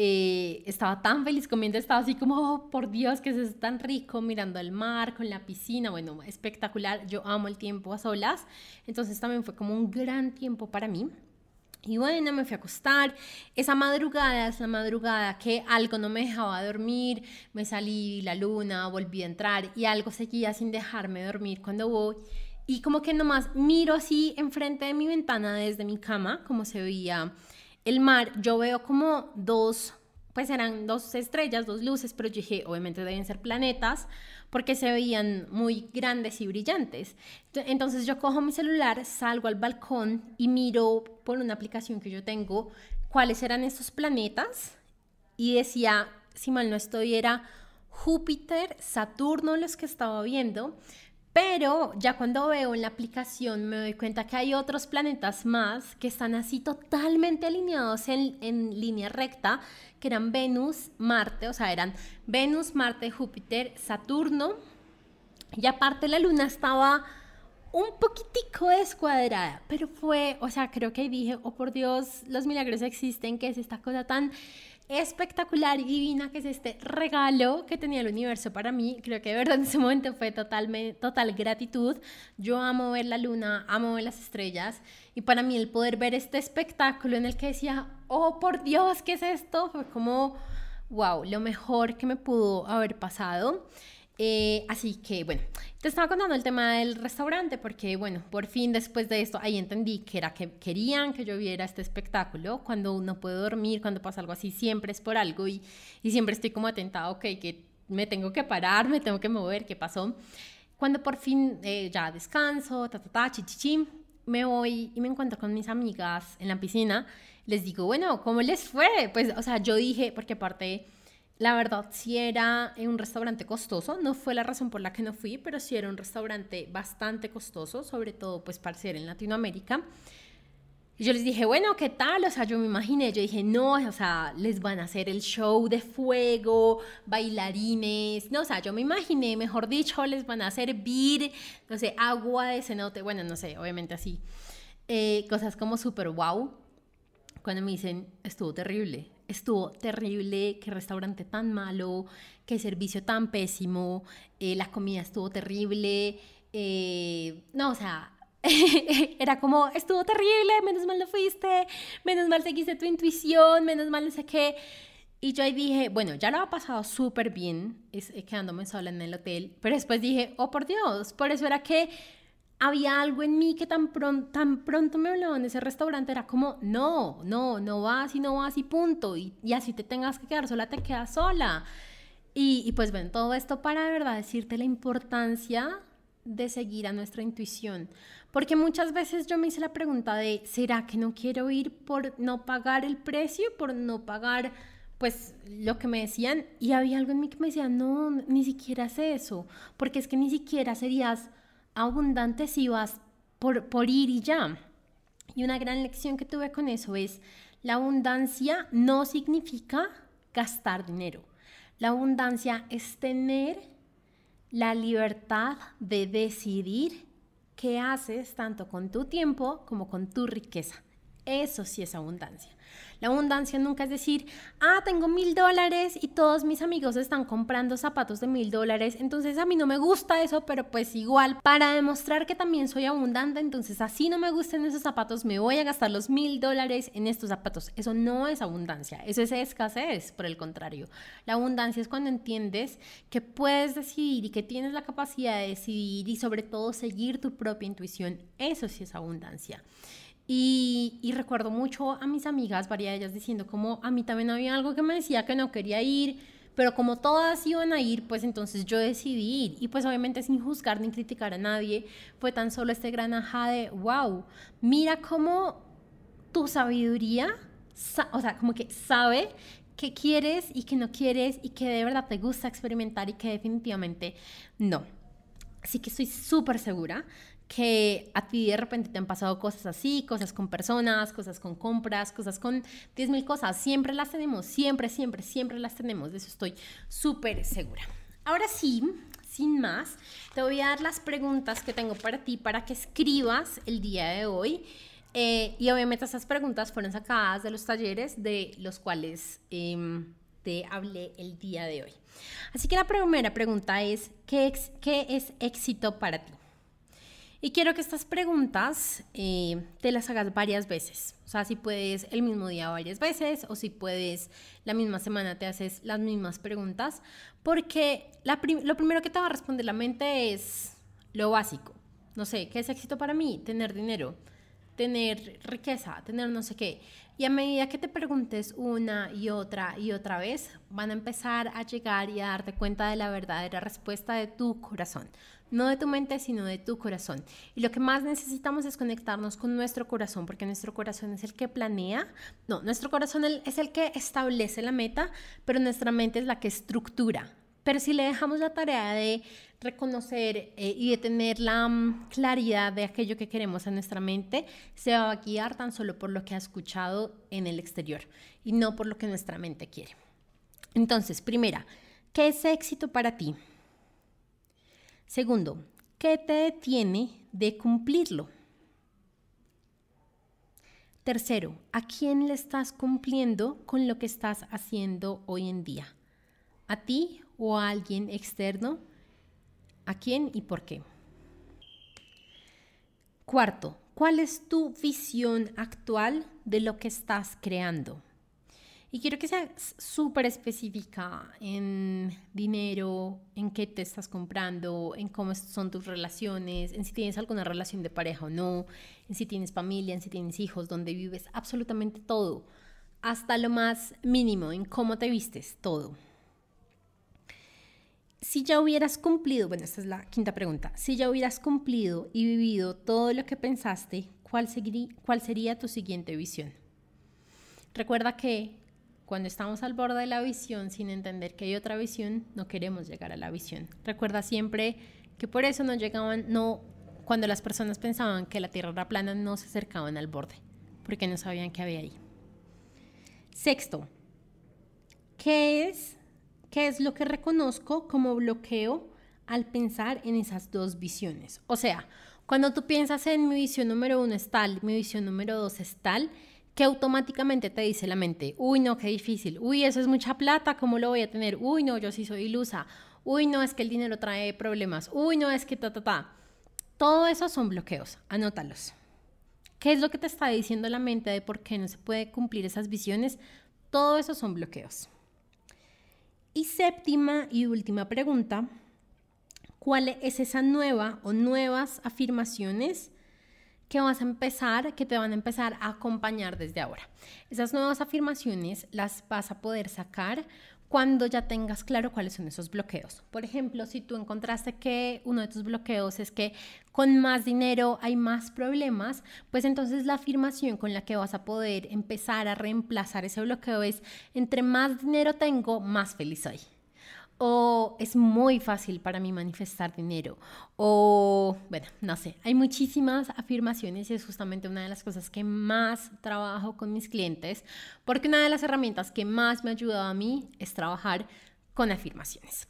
eh, estaba tan feliz comiendo, estaba así como, oh, por Dios, que es tan rico, mirando el mar, con la piscina, bueno, espectacular, yo amo el tiempo a solas, entonces también fue como un gran tiempo para mí. Y bueno, me fui a acostar. Esa madrugada, esa madrugada que algo no me dejaba dormir, me salí la luna, volví a entrar y algo seguía sin dejarme dormir cuando voy. Y como que nomás miro así enfrente de mi ventana desde mi cama, como se veía el mar, yo veo como dos, pues eran dos estrellas, dos luces, pero yo dije, obviamente deben ser planetas porque se veían muy grandes y brillantes. Entonces yo cojo mi celular, salgo al balcón y miro por una aplicación que yo tengo cuáles eran esos planetas y decía, si mal no estoy, era Júpiter, Saturno los que estaba viendo, pero ya cuando veo en la aplicación me doy cuenta que hay otros planetas más que están así totalmente alineados en, en línea recta, que eran Venus, Marte, o sea, eran Venus, Marte, Júpiter, Saturno. Y aparte la luna estaba un poquitico descuadrada, pero fue, o sea, creo que dije, oh por Dios, los milagros existen, que es esta cosa tan espectacular y divina que es este regalo que tenía el universo para mí. Creo que de verdad en ese momento fue totalmente, total gratitud. Yo amo ver la luna, amo ver las estrellas y para mí el poder ver este espectáculo en el que decía, oh por Dios, ¿qué es esto? Fue como, wow, lo mejor que me pudo haber pasado. Eh, así que bueno, Te estaba contando el tema del restaurante porque, bueno, por fin después de esto, ahí entendí que era que querían que yo viera este espectáculo. Cuando uno puede dormir, cuando pasa algo así, siempre es por algo y, y siempre estoy como atentado, ok, que me tengo que parar, me tengo que mover, ¿qué pasó? Cuando por fin eh, ya descanso, ta, ta, ta, chi, me voy y me encuentro con mis amigas en la piscina, les digo, bueno, ¿cómo les fue? Pues, o sea, yo dije, porque aparte la verdad, si era un restaurante costoso, no fue la razón por la que no fui, pero sí era un restaurante bastante costoso, sobre todo pues para ser en Latinoamérica. Y yo les dije, bueno, ¿qué tal? O sea, yo me imaginé, yo dije, no, o sea, les van a hacer el show de fuego, bailarines, no, o sea, yo me imaginé, mejor dicho, les van a servir, no sé, agua de cenote, bueno, no sé, obviamente así, eh, cosas como súper wow. Cuando me dicen, estuvo terrible, estuvo terrible, qué restaurante tan malo, qué servicio tan pésimo, eh, la comida estuvo terrible, eh, no, o sea, *laughs* era como, estuvo terrible, menos mal no fuiste, menos mal seguiste tu intuición, menos mal no sé qué. Y yo ahí dije, bueno, ya lo ha pasado súper bien es, eh, quedándome sola en el hotel, pero después dije, oh por Dios, por eso era que había algo en mí que tan, pronto, tan pronto me habló en ese restaurante, era como, no, no, no vas y no vas y punto. Y, y así te tengas que quedar sola, te quedas sola. Y, y pues ven, todo esto para de verdad decirte la importancia de seguir a nuestra intuición. Porque muchas veces yo me hice la pregunta de, ¿será que no quiero ir por no pagar el precio, por no pagar pues lo que me decían? Y había algo en mí que me decía, no, ni siquiera es eso, porque es que ni siquiera serías abundante si vas por, por ir y ya. Y una gran lección que tuve con eso es, la abundancia no significa gastar dinero. La abundancia es tener la libertad de decidir qué haces tanto con tu tiempo como con tu riqueza. Eso sí es abundancia. La abundancia nunca es decir, ah, tengo mil dólares y todos mis amigos están comprando zapatos de mil dólares, entonces a mí no me gusta eso, pero pues igual, para demostrar que también soy abundante, entonces así no me gustan esos zapatos, me voy a gastar los mil dólares en estos zapatos. Eso no es abundancia, eso es escasez, por el contrario. La abundancia es cuando entiendes que puedes decidir y que tienes la capacidad de decidir y sobre todo seguir tu propia intuición. Eso sí es abundancia. Y, recuerdo mucho a mis amigas, varias de ellas diciendo como a mí también había algo que me decía que no quería ir, pero como todas iban a ir, pues entonces yo decidí ir. Y pues obviamente sin juzgar ni criticar a nadie, fue tan solo este gran ajá de, wow, mira cómo tu sabiduría, o sea, como que sabe qué quieres y qué no quieres y que de verdad te gusta experimentar y que definitivamente no. Así que estoy súper segura que a ti de repente te han pasado cosas así, cosas con personas, cosas con compras, cosas con 10 mil cosas. Siempre las tenemos, siempre, siempre, siempre las tenemos. De eso estoy súper segura. Ahora sí, sin más, te voy a dar las preguntas que tengo para ti para que escribas el día de hoy. Eh, y obviamente esas preguntas fueron sacadas de los talleres de los cuales em, te hablé el día de hoy. Así que la primera pregunta es, ¿qué, qué es éxito para ti? Y quiero que estas preguntas eh, te las hagas varias veces. O sea, si puedes el mismo día varias veces o si puedes la misma semana te haces las mismas preguntas. Porque lo primero que te va a responder la mente es lo básico. No sé, ¿qué es éxito para mí? Tener dinero, tener riqueza, tener no sé qué. Y a medida que te preguntes una y otra y otra vez, van a empezar a llegar y a darte cuenta de la verdadera respuesta de tu corazón no de tu mente, sino de tu corazón. Y lo que más necesitamos es conectarnos con nuestro corazón, porque nuestro corazón es el que planea, no, nuestro corazón es el que establece la meta, pero nuestra mente es la que estructura. Pero si le dejamos la tarea de reconocer eh, y de tener la mm, claridad de aquello que queremos en nuestra mente, se va a guiar tan solo por lo que ha escuchado en el exterior y no por lo que nuestra mente quiere. Entonces, primera, ¿qué es éxito para ti? Segundo, ¿qué te detiene de cumplirlo? Tercero, ¿a quién le estás cumpliendo con lo que estás haciendo hoy en día? ¿A ti o a alguien externo? ¿A quién y por qué? Cuarto, ¿cuál es tu visión actual de lo que estás creando? Y quiero que seas súper específica en dinero, en qué te estás comprando, en cómo son tus relaciones, en si tienes alguna relación de pareja o no, en si tienes familia, en si tienes hijos, dónde vives, absolutamente todo. Hasta lo más mínimo, en cómo te vistes, todo. Si ya hubieras cumplido, bueno, esta es la quinta pregunta, si ya hubieras cumplido y vivido todo lo que pensaste, ¿cuál, cuál sería tu siguiente visión? Recuerda que cuando estamos al borde de la visión sin entender que hay otra visión, no queremos llegar a la visión. Recuerda siempre que por eso no llegaban, no, cuando las personas pensaban que la Tierra era plana, no se acercaban al borde, porque no sabían qué había ahí. Sexto, ¿qué es, qué es lo que reconozco como bloqueo al pensar en esas dos visiones? O sea, cuando tú piensas en mi visión número uno es tal, mi visión número dos es tal, que automáticamente te dice la mente, uy, no, qué difícil, uy, eso es mucha plata, ¿cómo lo voy a tener? Uy, no, yo sí soy ilusa, uy, no, es que el dinero trae problemas, uy, no, es que ta, ta, ta. Todo eso son bloqueos, anótalos. ¿Qué es lo que te está diciendo la mente de por qué no se puede cumplir esas visiones? Todo eso son bloqueos. Y séptima y última pregunta, ¿cuál es esa nueva o nuevas afirmaciones que vas a empezar, que te van a empezar a acompañar desde ahora. Esas nuevas afirmaciones las vas a poder sacar cuando ya tengas claro cuáles son esos bloqueos. Por ejemplo, si tú encontraste que uno de tus bloqueos es que con más dinero hay más problemas, pues entonces la afirmación con la que vas a poder empezar a reemplazar ese bloqueo es, entre más dinero tengo, más feliz soy o es muy fácil para mí manifestar dinero, o bueno, no sé, hay muchísimas afirmaciones y es justamente una de las cosas que más trabajo con mis clientes, porque una de las herramientas que más me ha ayudado a mí es trabajar con afirmaciones.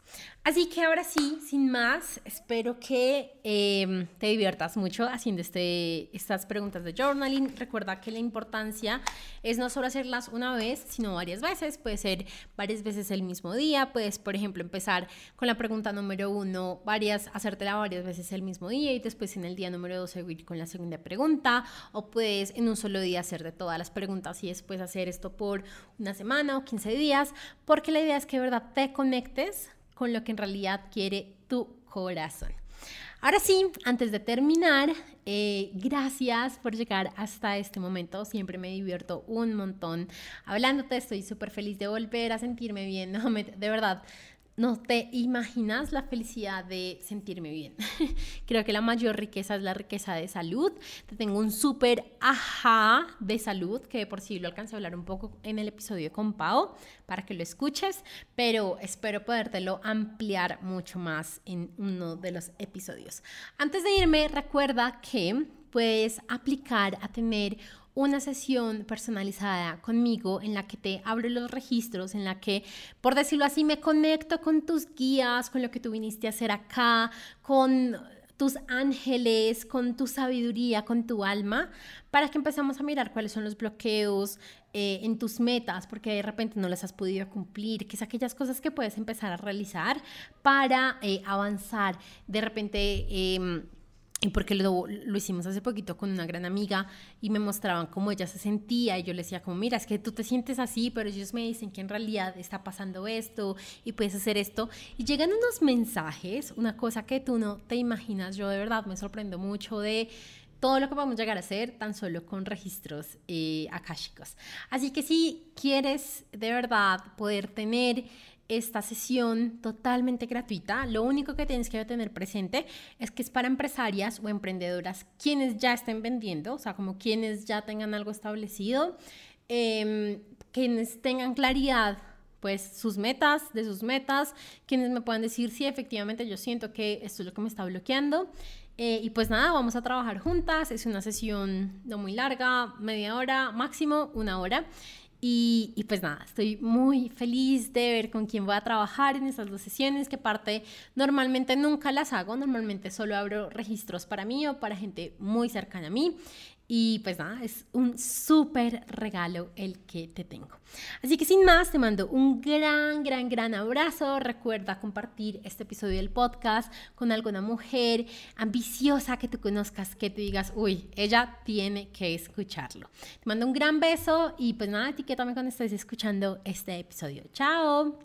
Así que ahora sí, sin más, espero que em, te diviertas mucho haciendo este, estas preguntas de journaling. Recuerda que la importancia es no solo hacerlas una vez, sino varias veces. Puede ser varias veces el mismo día. Puedes, por ejemplo, empezar con la pregunta número uno, varias, hacértela varias veces el mismo día y después en el día número dos seguir con la segunda pregunta. O puedes en un solo día hacer de todas las preguntas y después hacer esto por una semana o 15 días, porque la idea es que de verdad te conectes con lo que en realidad quiere tu corazón. Ahora sí, antes de terminar, eh, gracias por llegar hasta este momento. Siempre me divierto un montón hablándote. Estoy súper feliz de volver a sentirme bien. *laughs* No, de verdad, no te imaginas la felicidad de sentirme bien. *laughs* Creo que la mayor riqueza es la riqueza de salud. Te tengo un súper ajá de salud, que por sí lo alcancé a hablar un poco en el episodio con Pau, para que lo escuches, pero espero podértelo ampliar mucho más en uno de los episodios. Antes de irme, recuerda que puedes aplicar a tener una sesión personalizada conmigo en la que te abro los registros, en la que, por decirlo así, me conecto con tus guías, con lo que tú viniste a hacer acá, con tus ángeles, con tu sabiduría, con tu alma, para que empecemos a mirar cuáles son los bloqueos eh, en tus metas, porque de repente no las has podido cumplir, que es aquellas cosas que puedes empezar a realizar para eh, avanzar. De repente... Em, y porque lo, lo, hicimos hace poquito con una gran amiga y me mostraban cómo ella se sentía y yo le decía como, mira, es que tú te sientes así, pero ellos me dicen que en realidad está pasando esto y puedes hacer esto. Y llegan unos mensajes, una cosa que tú no te imaginas, yo de verdad me sorprendo mucho de todo lo que podemos llegar a hacer tan solo con registros eh. Así que si quieres de verdad poder tener esta sesión totalmente gratuita. Lo único que tienes que tener presente es que es para empresarias o emprendedoras quienes ya estén vendiendo, o sea, como quienes ya tengan algo establecido, em, quienes tengan claridad pues sus metas, de sus metas, quienes me puedan decir si efectivamente yo siento que esto es lo que me está bloqueando. Eh, y pues nada, vamos a trabajar juntas. Es una sesión no muy larga, media hora, máximo una hora. Y, pues nada, estoy muy feliz de ver con quién voy a trabajar en esas dos sesiones, que parte normalmente nunca las hago, normalmente solo abro registros para mí o para gente muy cercana a mí. Y pues nada, es un súper regalo el que te tengo. Así que sin más, te mando un gran, gran, gran abrazo. Recuerda compartir este episodio del podcast con alguna mujer ambiciosa que tú conozcas, que te digas, uy, ella tiene que escucharlo. Te mando un gran beso y pues nada, etiquétame cuando estés escuchando este episodio. Chao.